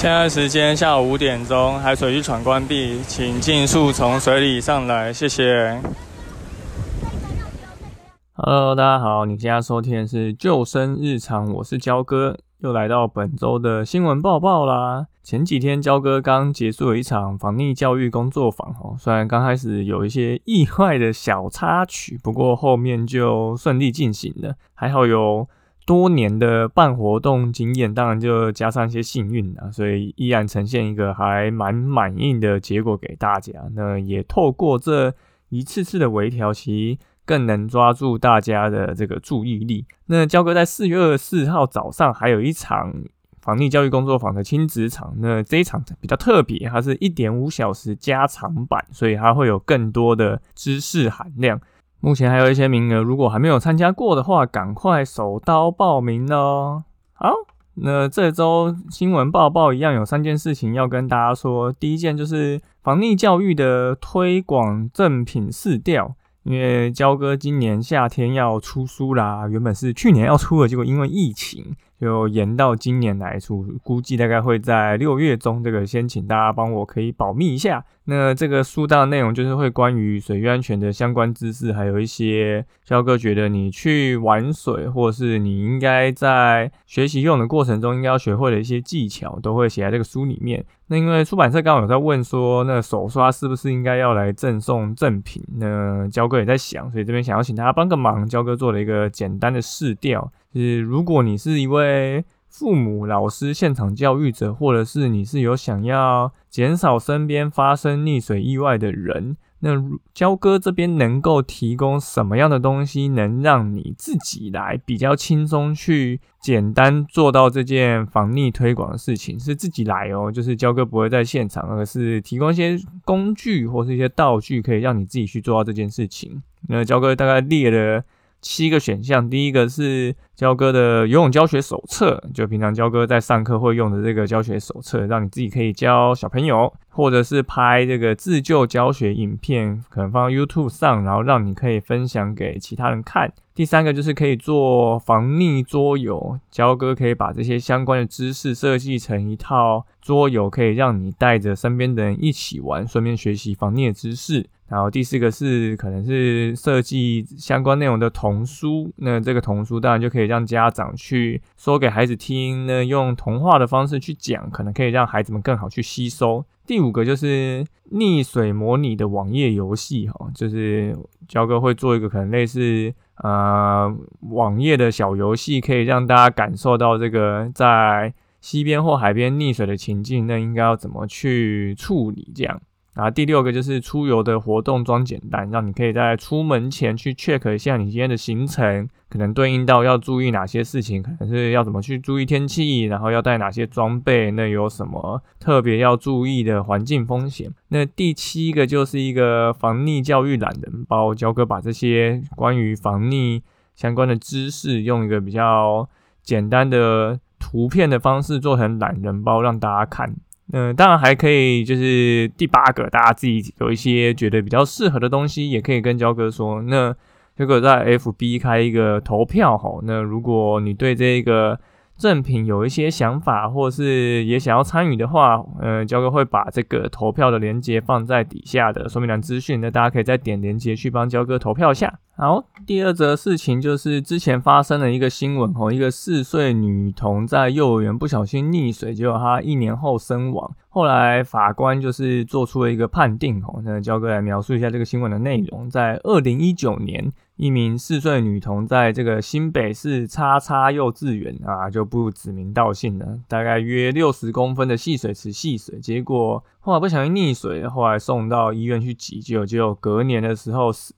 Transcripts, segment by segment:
现在时间下午五点钟，海水浴场关闭，请尽速从水里上来，谢谢。Hello，大家好，你现在收听的是救生日常，我是焦哥，又来到本周的新闻报报啦。前几天焦哥刚结束了一场防溺教育工作坊哦，虽然刚开始有一些意外的小插曲，不过后面就顺利进行了，还好有。多年的办活动经验，当然就加上一些幸运啊，所以依然呈现一个还蛮满意的结果给大家。那也透过这一次次的微调，其实更能抓住大家的这个注意力。那焦哥在四月二十四号早上还有一场防溺教育工作坊的亲子场，那这一场比较特别，它是一点五小时加长版，所以它会有更多的知识含量。目前还有一些名额，如果还没有参加过的话，赶快手刀报名哦。好，那这周新闻报报一样有三件事情要跟大家说。第一件就是防溺教育的推广赠品试调，因为焦哥今年夏天要出书啦，原本是去年要出的，结果因为疫情。就延到今年来出，估计大概会在六月中。这个先请大家帮我可以保密一下。那这个书的内容就是会关于水域安全的相关知识，还有一些肖哥觉得你去玩水，或是你应该在学习用的过程中应该要学会的一些技巧，都会写在这个书里面。那因为出版社刚好有在问说，那手刷是不是应该要来赠送赠品？那焦哥也在想，所以这边想要请大家帮个忙，焦哥做了一个简单的试调。是，如果你是一位父母、老师、现场教育者，或者是你是有想要减少身边发生溺水意外的人，那焦哥这边能够提供什么样的东西，能让你自己来比较轻松去简单做到这件防溺推广的事情？是自己来哦，就是焦哥不会在现场，而是提供一些工具或是一些道具，可以让你自己去做到这件事情。那焦哥大概列了。七个选项，第一个是焦哥的游泳教学手册，就平常焦哥在上课会用的这个教学手册，让你自己可以教小朋友，或者是拍这个自救教学影片，可能放到 YouTube 上，然后让你可以分享给其他人看。第三个就是可以做防溺桌游，焦哥可以把这些相关的知识设计成一套桌游，可以让你带着身边的人一起玩，顺便学习防溺的知识。然后第四个是可能是设计相关内容的童书，那这个童书当然就可以让家长去说给孩子听，那用童话的方式去讲，可能可以让孩子们更好去吸收。第五个就是溺水模拟的网页游戏，哈，就是焦哥会做一个可能类似呃网页的小游戏，可以让大家感受到这个在溪边或海边溺水的情境，那应该要怎么去处理这样。然后第六个就是出游的活动装简单，让你可以在出门前去 check 一下你今天的行程，可能对应到要注意哪些事情，可能是要怎么去注意天气，然后要带哪些装备，那有什么特别要注意的环境风险。那第七个就是一个防溺教育懒人包，教哥把这些关于防溺相关的知识，用一个比较简单的图片的方式做成懒人包，让大家看。嗯，当然还可以，就是第八个，大家自己有一些觉得比较适合的东西，也可以跟焦哥说。那如果在 FB 开一个投票吼，那如果你对这个。赠品有一些想法，或是也想要参与的话，呃，焦哥会把这个投票的链接放在底下的说明栏资讯，那大家可以再点链接去帮焦哥投票下。好，第二则事情就是之前发生了一个新闻哦，一个四岁女童在幼儿园不小心溺水，结果她一年后身亡。后来法官就是做出了一个判定哦，那焦哥来描述一下这个新闻的内容，在二零一九年。一名四岁女童在这个新北市叉叉幼稚园啊，就不指名道姓了，大概约六十公分的戏水池戏水，结果后来不小心溺水，后来送到医院去急救，结果隔年的时候死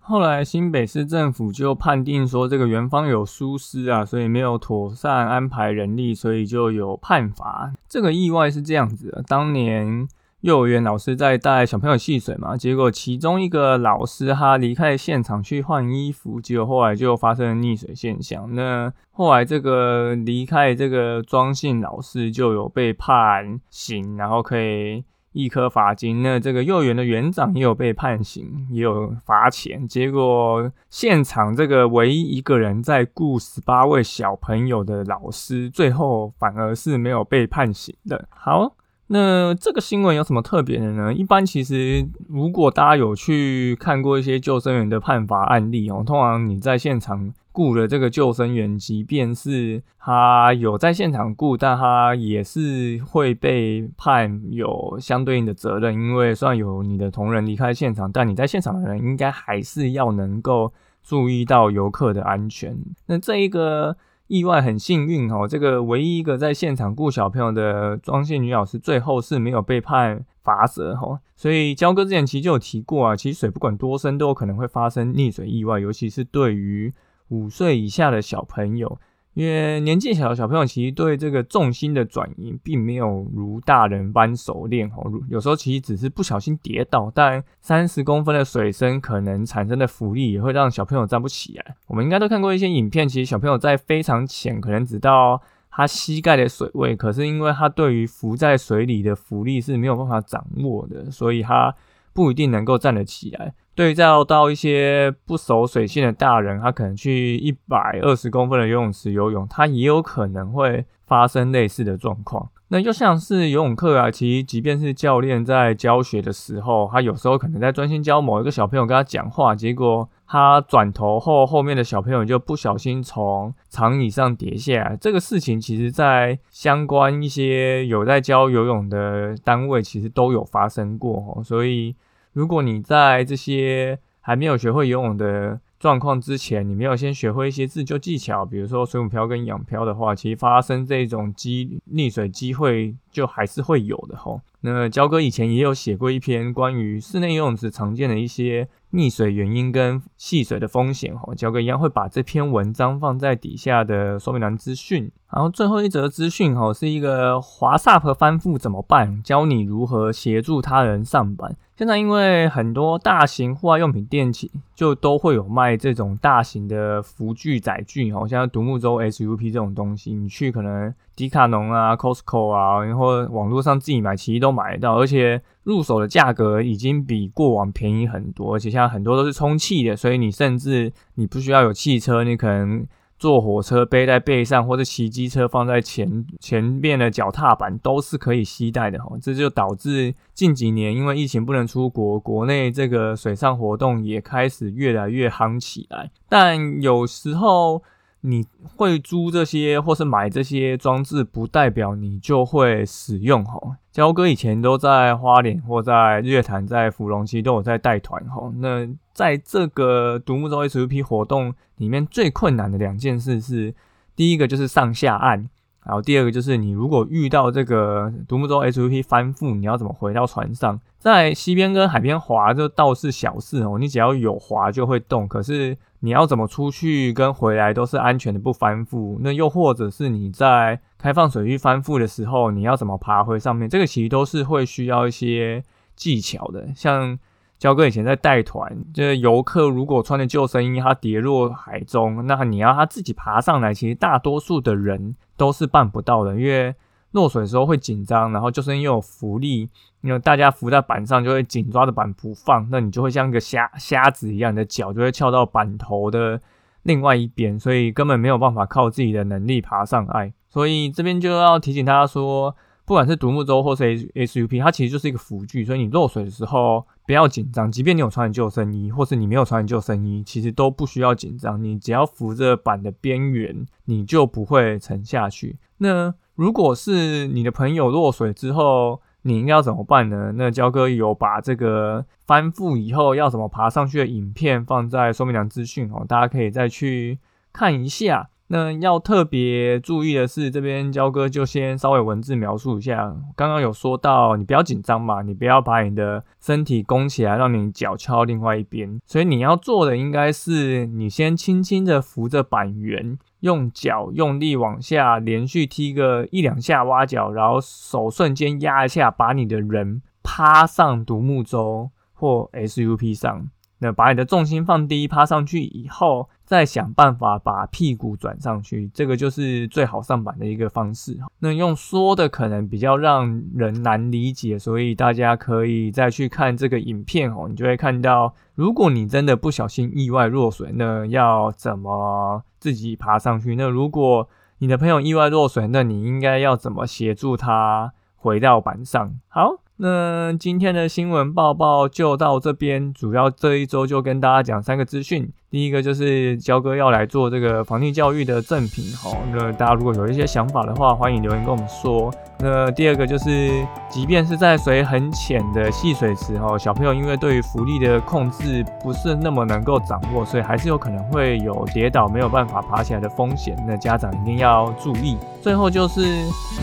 后来新北市政府就判定说，这个园方有疏失啊，所以没有妥善安排人力，所以就有判罚。这个意外是这样子的，当年。幼儿园老师在带小朋友戏水嘛，结果其中一个老师他离开现场去换衣服，结果后来就发生了溺水现象。那后来这个离开这个庄姓老师就有被判刑，然后可以一颗罚金。那这个幼儿园的园长也有被判刑，也有罚钱。结果现场这个唯一一个人在雇十八位小朋友的老师，最后反而是没有被判刑的。好。那这个新闻有什么特别的呢？一般其实，如果大家有去看过一些救生员的判罚案例哦，通常你在现场雇的这个救生员，即便是他有在现场雇，但他也是会被判有相对应的责任，因为虽然有你的同仁离开现场，但你在现场的人应该还是要能够注意到游客的安全。那这一个。意外很幸运哦，这个唯一一个在现场雇小朋友的装卸女老师，最后是没有被判罚则哈。所以焦哥之前其实就有提过啊，其实水不管多深都有可能会发生溺水意外，尤其是对于五岁以下的小朋友。因为年纪小的小朋友其实对这个重心的转移并没有如大人般熟练哦，有时候其实只是不小心跌倒，但三十公分的水深可能产生的浮力也会让小朋友站不起来。我们应该都看过一些影片，其实小朋友在非常浅，可能只到他膝盖的水位，可是因为他对于浮在水里的浮力是没有办法掌握的，所以他不一定能够站得起来。对照到一些不熟水性的大人，他可能去一百二十公分的游泳池游泳，他也有可能会发生类似的状况。那就像是游泳课啊，其实即便是教练在教学的时候，他有时候可能在专心教某一个小朋友跟他讲话，结果他转头后，后面的小朋友就不小心从长椅上跌下来。这个事情其实，在相关一些有在教游泳的单位，其实都有发生过所以。如果你在这些还没有学会游泳的状况之前，你没有先学会一些自救技巧，比如说水母漂跟仰漂的话，其实发生这种机溺水机会就还是会有的吼。那焦哥以前也有写过一篇关于室内游泳池常见的一些溺水原因跟戏水的风险吼，焦哥一样会把这篇文章放在底下的说明栏资讯。然后最后一则资讯吼，是一个滑萨和翻覆怎么办，教你如何协助他人上板。现在因为很多大型户外用品店企就都会有卖这种大型的浮具载具，好像独木舟 SUP 这种东西，你去可能迪卡侬啊、Costco 啊，然后网络上自己买其实都买得到，而且入手的价格已经比过往便宜很多，而且现在很多都是充气的，所以你甚至你不需要有汽车，你可能。坐火车背在背上，或者骑机车放在前前面的脚踏板都是可以携带的哈。这就导致近几年因为疫情不能出国，国内这个水上活动也开始越来越夯起来。但有时候你会租这些或是买这些装置，不代表你就会使用吼。焦哥以前都在花莲或在日月潭、在芙蓉期都有在带团哈。那在这个独木舟 SUP 活动里面，最困难的两件事是，第一个就是上下岸，然后第二个就是你如果遇到这个独木舟 SUP 翻覆，你要怎么回到船上？在西边跟海边滑就倒是小事哦，你只要有滑就会动。可是你要怎么出去跟回来都是安全的不翻覆？那又或者是你在开放水域翻覆的时候，你要怎么爬回上面？这个其实都是会需要一些技巧的，像。焦哥以前在带团，就是游客如果穿着救生衣，他跌落海中，那你要他自己爬上来，其实大多数的人都是办不到的，因为落水的时候会紧张，然后救生衣又有浮力，因为大家浮在板上就会紧抓着板不放，那你就会像一个瞎瞎子一样，你的脚就会翘到板头的另外一边，所以根本没有办法靠自己的能力爬上岸。所以这边就要提醒大家说。不管是独木舟或是 SUP，它其实就是一个辅具，所以你落水的时候不要紧张。即便你有穿救生衣，或是你没有穿救生衣，其实都不需要紧张。你只要扶着板的边缘，你就不会沉下去。那如果是你的朋友落水之后，你应该要怎么办呢？那焦哥有把这个翻覆以后要怎么爬上去的影片放在说明栏资讯哦，大家可以再去看一下。那要特别注意的是，这边焦哥就先稍微文字描述一下。刚刚有说到，你不要紧张嘛，你不要把你的身体弓起来，让你脚翘另外一边。所以你要做的应该是，你先轻轻的扶着板缘，用脚用力往下连续踢个一两下挖脚，然后手瞬间压一下，把你的人趴上独木舟或 SUP 上。那把你的重心放低，趴上去以后，再想办法把屁股转上去，这个就是最好上板的一个方式。那用说的可能比较让人难理解，所以大家可以再去看这个影片哦，你就会看到，如果你真的不小心意外落水，那要怎么自己爬上去？那如果你的朋友意外落水，那你应该要怎么协助他回到板上？好。那今天的新闻报报就到这边，主要这一周就跟大家讲三个资讯。第一个就是焦哥要来做这个防溺教育的赠品，哈，那大家如果有一些想法的话，欢迎留言跟我们说。那第二个就是，即便是在水很浅的戏水池，哈，小朋友因为对于浮力的控制不是那么能够掌握，所以还是有可能会有跌倒没有办法爬起来的风险。那家长一定要注意。最后就是，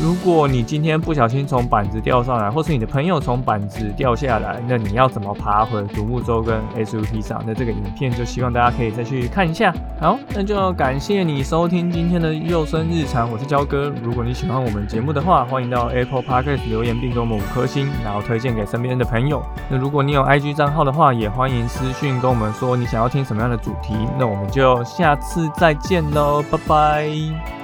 如果你今天不小心从板子掉上来，或是你的朋友从板子掉下来，那你要怎么爬回独木舟跟 SUP 上？那这个影片就希望大家可以再去看一下。好，那就感谢你收听今天的幼生日常，我是焦哥。如果你喜欢我们节目的话，欢迎到 Apple Podcast 留言并给我们五颗星，然后推荐给身边的朋友。那如果你有 IG 账号的话，也欢迎私信跟我们说你想要听什么样的主题。那我们就下次再见喽，拜拜。